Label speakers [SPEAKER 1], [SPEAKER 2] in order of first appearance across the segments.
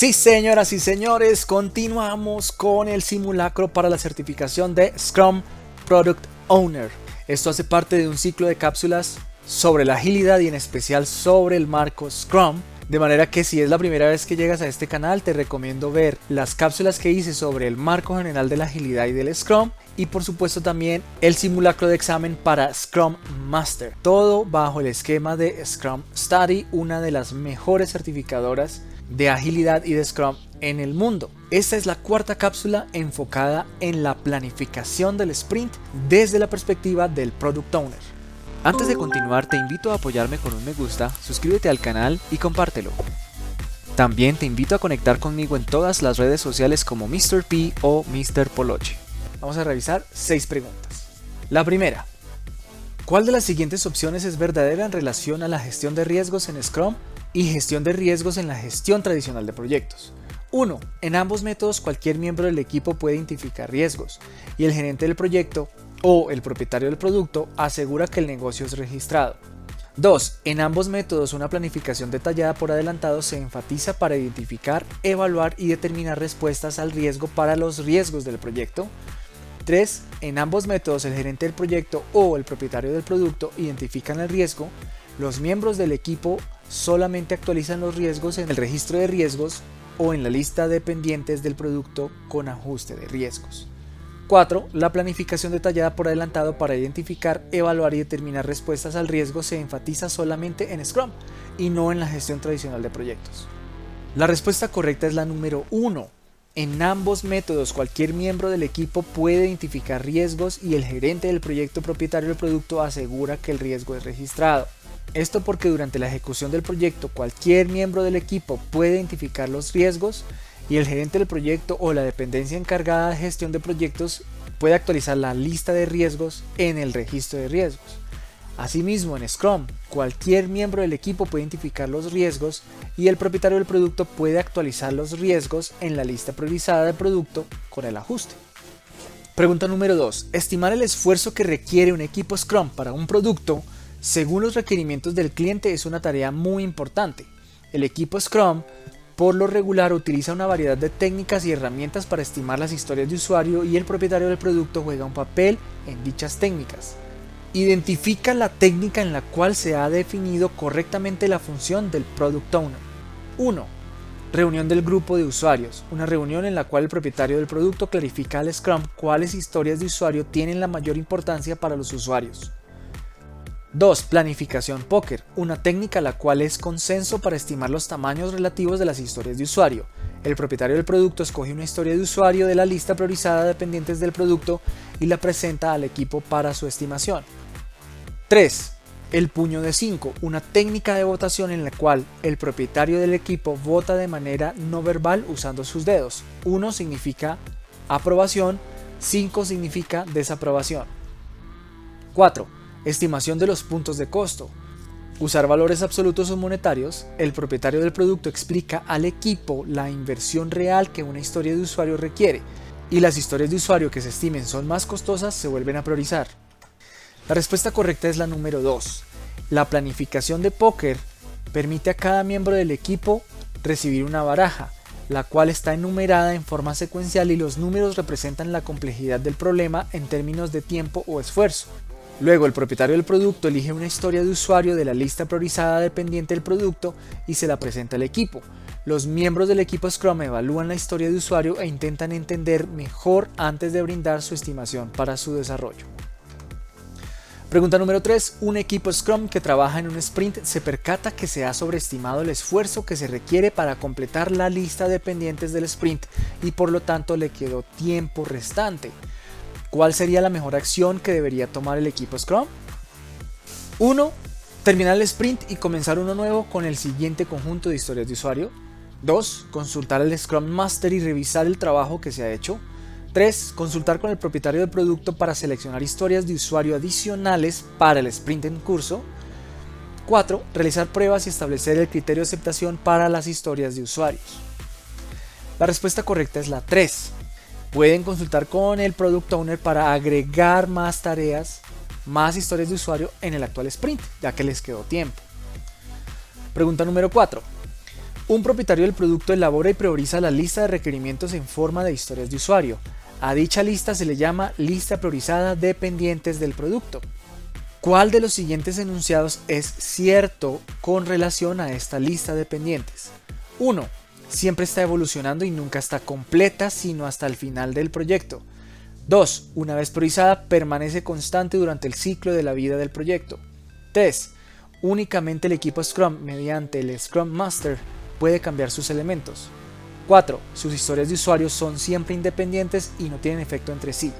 [SPEAKER 1] Sí, señoras y señores, continuamos con el simulacro para la certificación de Scrum Product Owner. Esto hace parte de un ciclo de cápsulas sobre la agilidad y en especial sobre el marco Scrum. De manera que si es la primera vez que llegas a este canal te recomiendo ver las cápsulas que hice sobre el marco general de la agilidad y del Scrum y por supuesto también el simulacro de examen para Scrum Master. Todo bajo el esquema de Scrum Study, una de las mejores certificadoras de agilidad y de Scrum en el mundo. Esta es la cuarta cápsula enfocada en la planificación del sprint desde la perspectiva del Product Owner. Antes de continuar te invito a apoyarme con un me gusta, suscríbete al canal y compártelo. También te invito a conectar conmigo en todas las redes sociales como Mr. P o Mr. Poloche. Vamos a revisar seis preguntas. La primera, ¿cuál de las siguientes opciones es verdadera en relación a la gestión de riesgos en Scrum y gestión de riesgos en la gestión tradicional de proyectos. 1. En ambos métodos cualquier miembro del equipo puede identificar riesgos y el gerente del proyecto o el propietario del producto asegura que el negocio es registrado. 2. En ambos métodos una planificación detallada por adelantado se enfatiza para identificar, evaluar y determinar respuestas al riesgo para los riesgos del proyecto. 3. En ambos métodos el gerente del proyecto o el propietario del producto identifican el riesgo, los miembros del equipo solamente actualizan los riesgos en el registro de riesgos o en la lista de pendientes del producto con ajuste de riesgos. 4. La planificación detallada por adelantado para identificar, evaluar y determinar respuestas al riesgo se enfatiza solamente en Scrum y no en la gestión tradicional de proyectos. La respuesta correcta es la número 1. En ambos métodos cualquier miembro del equipo puede identificar riesgos y el gerente del proyecto propietario del producto asegura que el riesgo es registrado. Esto porque durante la ejecución del proyecto cualquier miembro del equipo puede identificar los riesgos y el gerente del proyecto o la dependencia encargada de gestión de proyectos puede actualizar la lista de riesgos en el registro de riesgos. Asimismo, en Scrum, cualquier miembro del equipo puede identificar los riesgos y el propietario del producto puede actualizar los riesgos en la lista priorizada del producto con el ajuste. Pregunta número 2. Estimar el esfuerzo que requiere un equipo Scrum para un producto según los requerimientos del cliente es una tarea muy importante. El equipo Scrum por lo regular utiliza una variedad de técnicas y herramientas para estimar las historias de usuario y el propietario del producto juega un papel en dichas técnicas. Identifica la técnica en la cual se ha definido correctamente la función del Product Owner. 1. Reunión del grupo de usuarios. Una reunión en la cual el propietario del producto clarifica al Scrum cuáles historias de usuario tienen la mayor importancia para los usuarios. 2. Planificación póker, una técnica la cual es consenso para estimar los tamaños relativos de las historias de usuario. El propietario del producto escoge una historia de usuario de la lista priorizada de dependientes del producto y la presenta al equipo para su estimación. 3. El puño de 5, una técnica de votación en la cual el propietario del equipo vota de manera no verbal usando sus dedos. 1 significa aprobación, 5 significa desaprobación. 4 Estimación de los puntos de costo. Usar valores absolutos o monetarios, el propietario del producto explica al equipo la inversión real que una historia de usuario requiere y las historias de usuario que se estimen son más costosas se vuelven a priorizar. La respuesta correcta es la número 2. La planificación de póker permite a cada miembro del equipo recibir una baraja, la cual está enumerada en forma secuencial y los números representan la complejidad del problema en términos de tiempo o esfuerzo. Luego el propietario del producto elige una historia de usuario de la lista priorizada dependiente del producto y se la presenta al equipo. Los miembros del equipo Scrum evalúan la historia de usuario e intentan entender mejor antes de brindar su estimación para su desarrollo. Pregunta número 3. Un equipo Scrum que trabaja en un sprint se percata que se ha sobreestimado el esfuerzo que se requiere para completar la lista de pendientes del sprint y por lo tanto le quedó tiempo restante. ¿Cuál sería la mejor acción que debería tomar el equipo Scrum? 1. Terminar el sprint y comenzar uno nuevo con el siguiente conjunto de historias de usuario. 2. Consultar al Scrum Master y revisar el trabajo que se ha hecho. 3. Consultar con el propietario del producto para seleccionar historias de usuario adicionales para el sprint en curso. 4. Realizar pruebas y establecer el criterio de aceptación para las historias de usuarios. La respuesta correcta es la 3 pueden consultar con el Product Owner para agregar más tareas, más historias de usuario en el actual sprint, ya que les quedó tiempo. Pregunta número 4. Un propietario del producto elabora y prioriza la lista de requerimientos en forma de historias de usuario. A dicha lista se le llama lista priorizada dependientes del producto. ¿Cuál de los siguientes enunciados es cierto con relación a esta lista de pendientes? 1. Siempre está evolucionando y nunca está completa sino hasta el final del proyecto. 2. Una vez priorizada, permanece constante durante el ciclo de la vida del proyecto. 3. Únicamente el equipo Scrum, mediante el Scrum Master, puede cambiar sus elementos. 4. Sus historias de usuario son siempre independientes y no tienen efecto entre sí.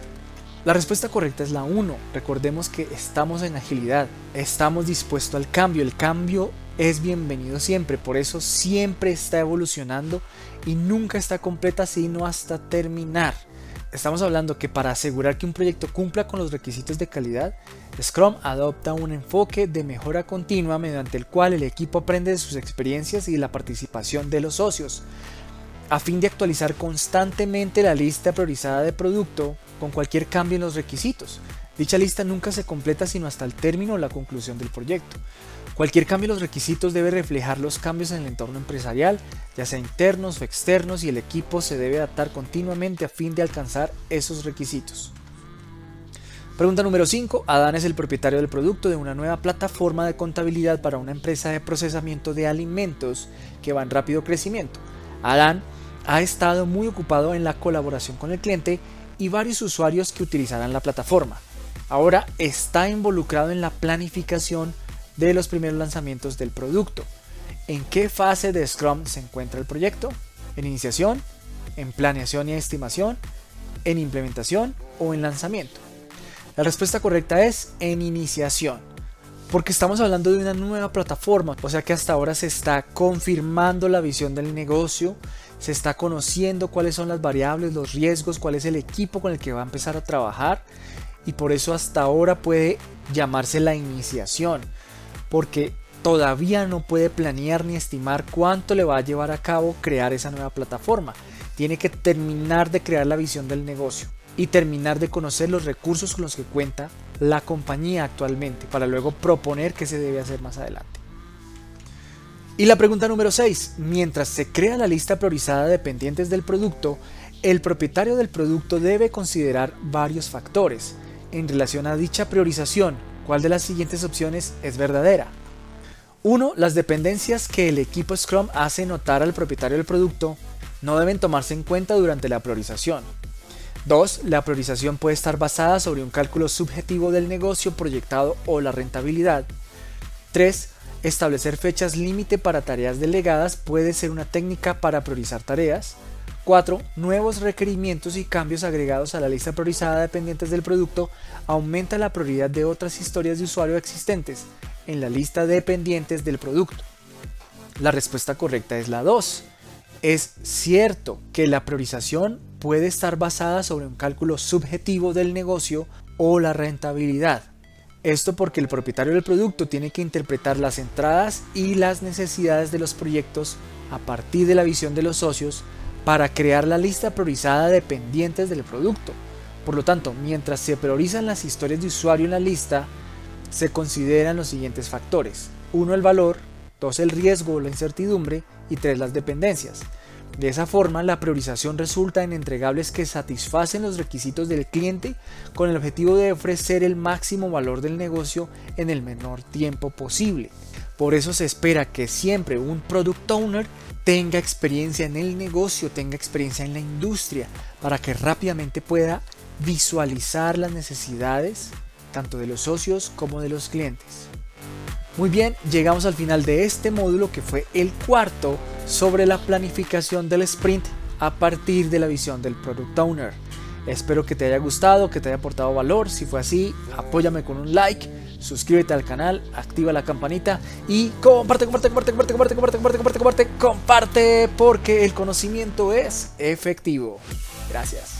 [SPEAKER 1] La respuesta correcta es la 1. Recordemos que estamos en agilidad, estamos dispuestos al cambio. El cambio es bienvenido siempre, por eso siempre está evolucionando y nunca está completa sino hasta terminar. Estamos hablando que para asegurar que un proyecto cumpla con los requisitos de calidad, Scrum adopta un enfoque de mejora continua mediante el cual el equipo aprende de sus experiencias y la participación de los socios a fin de actualizar constantemente la lista priorizada de producto con cualquier cambio en los requisitos. Dicha lista nunca se completa sino hasta el término o la conclusión del proyecto. Cualquier cambio en los requisitos debe reflejar los cambios en el entorno empresarial, ya sea internos o externos, y el equipo se debe adaptar continuamente a fin de alcanzar esos requisitos. Pregunta número 5. Adán es el propietario del producto de una nueva plataforma de contabilidad para una empresa de procesamiento de alimentos que va en rápido crecimiento. Adán ha estado muy ocupado en la colaboración con el cliente y varios usuarios que utilizarán la plataforma. Ahora está involucrado en la planificación de los primeros lanzamientos del producto. ¿En qué fase de Scrum se encuentra el proyecto? ¿En iniciación? ¿En planeación y estimación? ¿En implementación o en lanzamiento? La respuesta correcta es en iniciación porque estamos hablando de una nueva plataforma, o sea que hasta ahora se está confirmando la visión del negocio, se está conociendo cuáles son las variables, los riesgos, cuál es el equipo con el que va a empezar a trabajar y por eso hasta ahora puede llamarse la iniciación, porque todavía no puede planear ni estimar cuánto le va a llevar a cabo crear esa nueva plataforma. Tiene que terminar de crear la visión del negocio y terminar de conocer los recursos con los que cuenta la compañía actualmente para luego proponer qué se debe hacer más adelante. Y la pregunta número 6. Mientras se crea la lista priorizada de pendientes del producto, el propietario del producto debe considerar varios factores en relación a dicha priorización. ¿Cuál de las siguientes opciones es verdadera? 1. Las dependencias que el equipo Scrum hace notar al propietario del producto no deben tomarse en cuenta durante la priorización. 2. La priorización puede estar basada sobre un cálculo subjetivo del negocio proyectado o la rentabilidad. 3. Establecer fechas límite para tareas delegadas puede ser una técnica para priorizar tareas. 4. Nuevos requerimientos y cambios agregados a la lista priorizada de pendientes del producto aumenta la prioridad de otras historias de usuario existentes en la lista de pendientes del producto. La respuesta correcta es la 2. Es cierto que la priorización puede estar basada sobre un cálculo subjetivo del negocio o la rentabilidad. Esto porque el propietario del producto tiene que interpretar las entradas y las necesidades de los proyectos a partir de la visión de los socios para crear la lista priorizada de pendientes del producto. Por lo tanto, mientras se priorizan las historias de usuario en la lista, se consideran los siguientes factores. 1. El valor, 2. El riesgo o la incertidumbre y 3. Las dependencias. De esa forma, la priorización resulta en entregables que satisfacen los requisitos del cliente con el objetivo de ofrecer el máximo valor del negocio en el menor tiempo posible. Por eso se espera que siempre un product owner tenga experiencia en el negocio, tenga experiencia en la industria, para que rápidamente pueda visualizar las necesidades tanto de los socios como de los clientes. Muy bien, llegamos al final de este módulo que fue el cuarto sobre la planificación del sprint a partir de la visión del Product Owner. Espero que te haya gustado, que te haya aportado valor. Si fue así, apóyame con un like, suscríbete al canal, activa la campanita y comparte, comparte, comparte, comparte, comparte, comparte, comparte, comparte, comparte, comparte, porque el conocimiento es efectivo. Gracias.